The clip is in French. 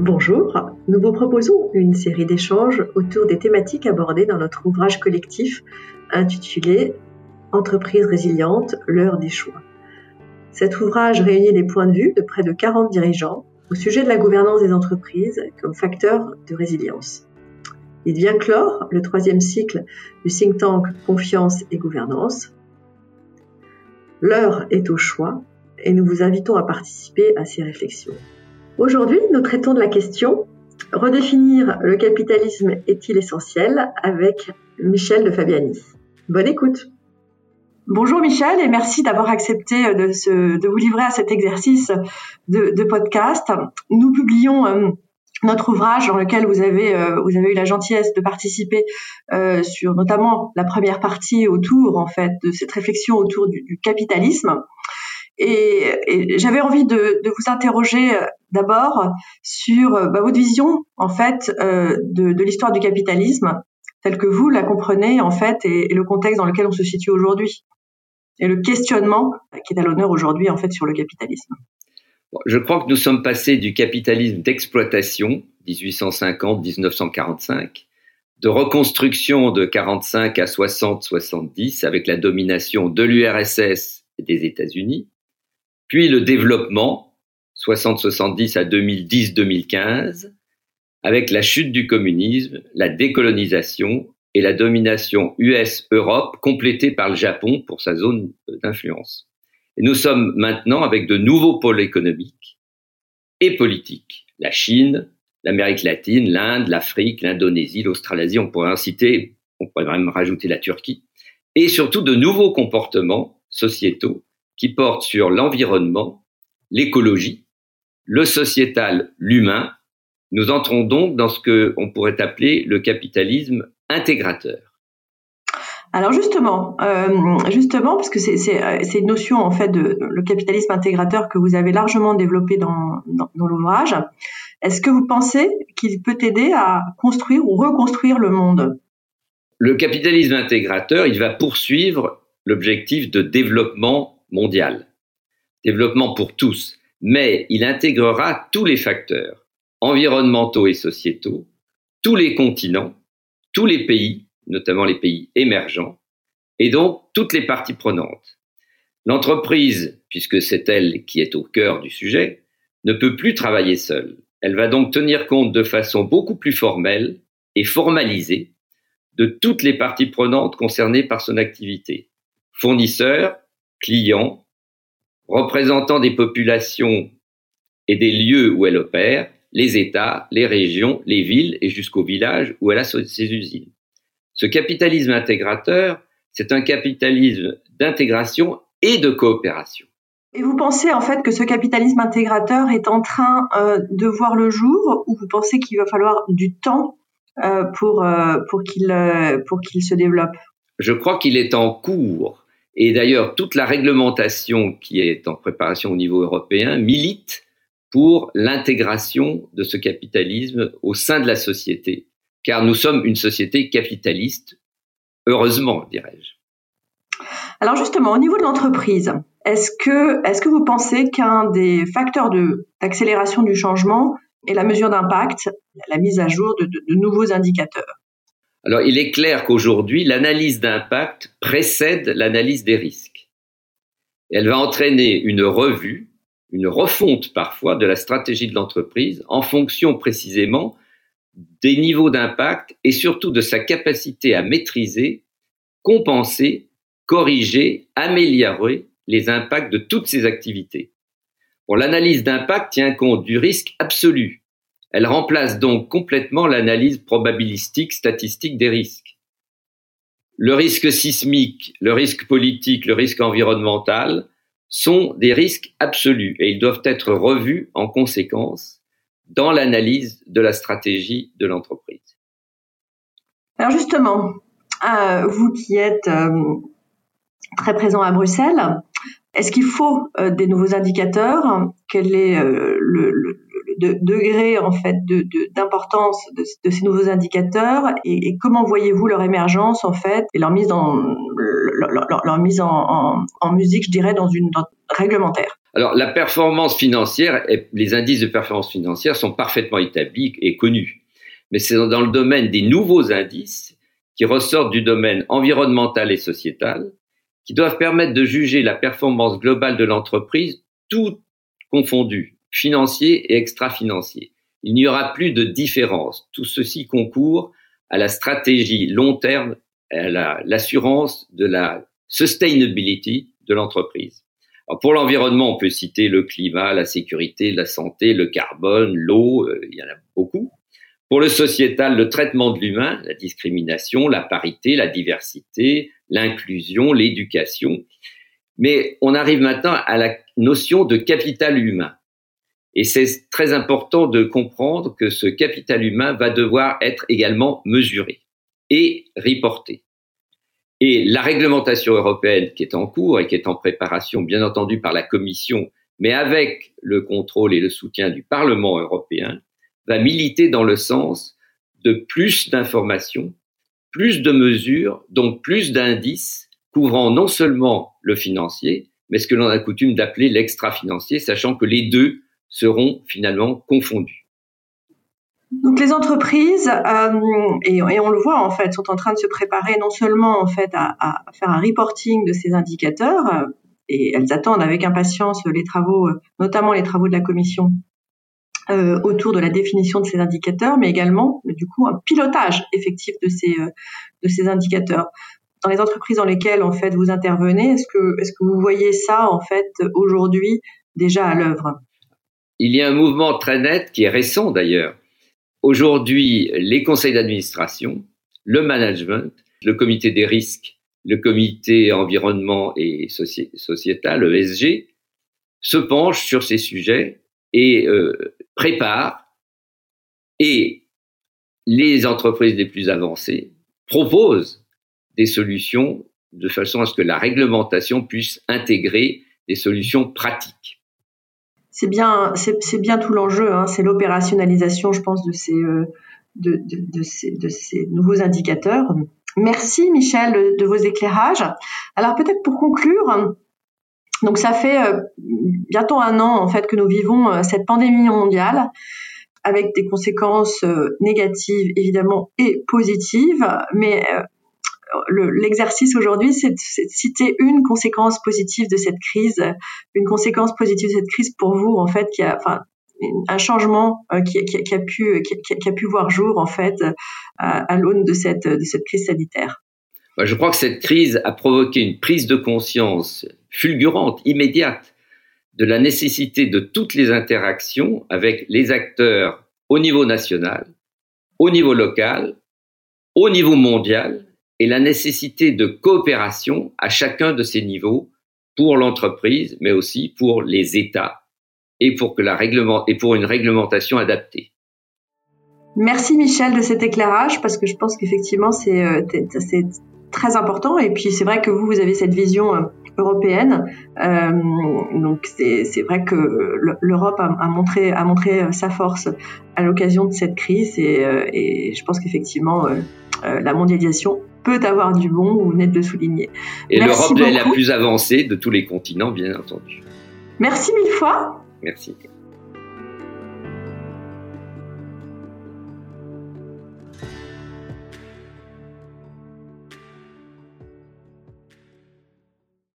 Bonjour, nous vous proposons une série d'échanges autour des thématiques abordées dans notre ouvrage collectif intitulé Entreprise résiliente, l'heure des choix. Cet ouvrage réunit les points de vue de près de 40 dirigeants au sujet de la gouvernance des entreprises comme facteur de résilience. Il vient clore le troisième cycle du think tank Confiance et Gouvernance. L'heure est au choix et nous vous invitons à participer à ces réflexions. Aujourd'hui, nous traitons de la question Redéfinir le capitalisme est-il essentiel avec Michel de Fabiani? Bonne écoute. Bonjour Michel et merci d'avoir accepté de, vous livrer à cet exercice de, podcast. Nous publions euh, notre ouvrage dans lequel vous avez euh, vous avez eu la gentillesse de participer euh, sur notamment la première partie autour en fait de cette réflexion autour du capitalisme. Et, j'avais envie de, vous interroger euh, d'abord sur euh, bah, votre vision en fait euh, de, l'histoire du capitalisme tel que vous la comprenez en fait et, le contexte dans lequel on se situe aujourd'hui et le questionnement qui est à l'honneur aujourd'hui en fait sur le capitalisme. Je crois que nous sommes passés du capitalisme d'exploitation 1850-1945 de reconstruction de 45 à 60-70 avec la domination de l'URSS et des États-Unis, puis le développement, 60-70 à 2010-2015, avec la chute du communisme, la décolonisation et la domination US-Europe complétée par le Japon pour sa zone d'influence. Nous sommes maintenant avec de nouveaux pôles économiques et politiques. La Chine, l'Amérique latine, l'Inde, l'Afrique, l'Indonésie, l'Australasie, on pourrait en citer, on pourrait même rajouter la Turquie, et surtout de nouveaux comportements sociétaux qui porte sur l'environnement, l'écologie, le sociétal, l'humain. Nous entrons donc dans ce que on pourrait appeler le capitalisme intégrateur. Alors justement, euh, justement, parce que c'est une notion en fait de le capitalisme intégrateur que vous avez largement développé dans, dans, dans l'ouvrage. Est-ce que vous pensez qu'il peut aider à construire ou reconstruire le monde? Le capitalisme intégrateur, il va poursuivre l'objectif de développement mondial. Développement pour tous, mais il intégrera tous les facteurs environnementaux et sociétaux, tous les continents, tous les pays, notamment les pays émergents, et donc toutes les parties prenantes. L'entreprise, puisque c'est elle qui est au cœur du sujet, ne peut plus travailler seule. Elle va donc tenir compte de façon beaucoup plus formelle et formalisée de toutes les parties prenantes concernées par son activité. Fournisseurs, clients, représentants des populations et des lieux où elle opère, les États, les régions, les villes et jusqu'au village où elle a ses usines. Ce capitalisme intégrateur, c'est un capitalisme d'intégration et de coopération. Et vous pensez en fait que ce capitalisme intégrateur est en train euh, de voir le jour ou vous pensez qu'il va falloir du temps euh, pour, euh, pour qu'il pour qu'il se développe? Je crois qu'il est en cours et d'ailleurs, toute la réglementation qui est en préparation au niveau européen milite pour l'intégration de ce capitalisme au sein de la société, car nous sommes une société capitaliste, heureusement, dirais-je. Alors justement, au niveau de l'entreprise, est-ce que, vous pensez qu'un des facteurs d'accélération du changement est la mesure d'impact, la mise à jour de nouveaux indicateurs? Alors, il est clair qu'aujourd'hui, l'analyse d'impact précède l'analyse des risques. Elle va entraîner une revue, une refonte parfois de la stratégie de l'entreprise en fonction précisément des niveaux d'impact et surtout de sa capacité à maîtriser, compenser, corriger, améliorer les impacts de toutes ses activités. Pour l'analyse d'impact tient compte du risque absolu, elle remplace donc complètement l'analyse probabilistique statistique des risques. Le risque sismique, le risque politique, le risque environnemental sont des risques absolus et ils doivent être revus en conséquence dans l'analyse de la stratégie de l'entreprise. Alors justement, euh, vous qui êtes euh, très présent à Bruxelles, est-ce qu'il faut euh, des nouveaux indicateurs? Quel est le, degré en fait d'importance de, ces nouveaux indicateurs et, comment voyez-vous leur émergence en fait et leur mise dans leur, mise en, musique, je dirais, dans une réglementaire. Alors la performance financière, les indices de performance financière sont parfaitement établis et connus, mais c'est dans le domaine des nouveaux indices qui ressortent du domaine environnemental et sociétal, qui doivent permettre de juger la performance globale de l'entreprise, tout confondu, financier et extra-financier. Il n'y aura plus de différence. Tout ceci concourt à la stratégie long terme, à l'assurance de la sustainability de l'entreprise. Pour l'environnement, on peut citer le climat, la sécurité, la santé, le carbone, l'eau, euh, il y en a beaucoup. Pour le sociétal, le traitement de l'humain, la discrimination, la parité, la diversité, l'inclusion, l'éducation. Mais on arrive maintenant à la notion de capital humain. Et c'est très important de comprendre que ce capital humain va devoir être également mesuré et reporté. Et la réglementation européenne qui est en cours et qui est en préparation, bien entendu, par la Commission, mais avec le contrôle et le soutien du Parlement européen, va militer dans le sens de plus d'informations, plus de mesures, donc plus d'indices couvrant non seulement le financier, mais ce que l'on a coutume d'appeler l'extra-financier, sachant que les deux seront finalement confondus. Donc les entreprises, euh, et, on le voit en fait, sont en train de se préparer non seulement en fait à, faire un reporting de ces indicateurs, euh, et elles attendent avec impatience les travaux, notamment les travaux de la commission euh, autour de la définition de ces indicateurs, mais également du coup un pilotage effectif de ces de ces indicateurs. Dans les entreprises dans lesquelles en fait vous intervenez, est-ce que est-ce que vous voyez ça en fait aujourd'hui déjà à l'œuvre? Il y a un mouvement très net qui est récent d'ailleurs. Aujourd'hui, les conseils d'administration, le management, le comité des risques, le comité environnement et sociétal, le se penchent sur ces sujets et euh, préparent et les entreprises les plus avancées proposent des solutions de façon à ce que la réglementation puisse intégrer des solutions pratiques c'est bien, c'est bien tout l'enjeu. Hein. c'est l'opérationnalisation, je pense, de ces, euh, de, ces, de, ces, nouveaux indicateurs. Merci Michel de vos éclairages. Alors peut-être pour conclure, donc ça fait euh, bientôt un an en fait que nous vivons euh, cette pandémie mondiale avec des conséquences négatives évidemment et positives, mais l'exercice aujourd'hui, c'est de, citer une conséquence positive de cette crise, une conséquence positive de cette crise pour vous, en fait, qui a, un changement euh, qui, a pu, voir jour, en fait, à, l'aune de cette crise sanitaire. Je crois que cette crise a provoqué une prise de conscience fulgurante, immédiate, de la nécessité de toutes les interactions avec les acteurs au niveau national, au niveau local, au niveau mondial, et la nécessité de coopération à chacun de ces niveaux pour l'entreprise, mais aussi pour les États et pour, que la règlement, et pour une réglementation adaptée. Merci Michel de cet éclairage parce que je pense qu'effectivement c'est euh, très important. Et puis c'est vrai que vous vous avez cette vision euh, européenne. Euh, donc c'est vrai que l'Europe a, montré a montré sa force à l'occasion de cette crise. Et je pense qu'effectivement la mondialisation peut avoir du bon, vous venez de souligner. Et l'Europe est la plus avancée de tous les continents, bien entendu. Merci mille fois. Merci.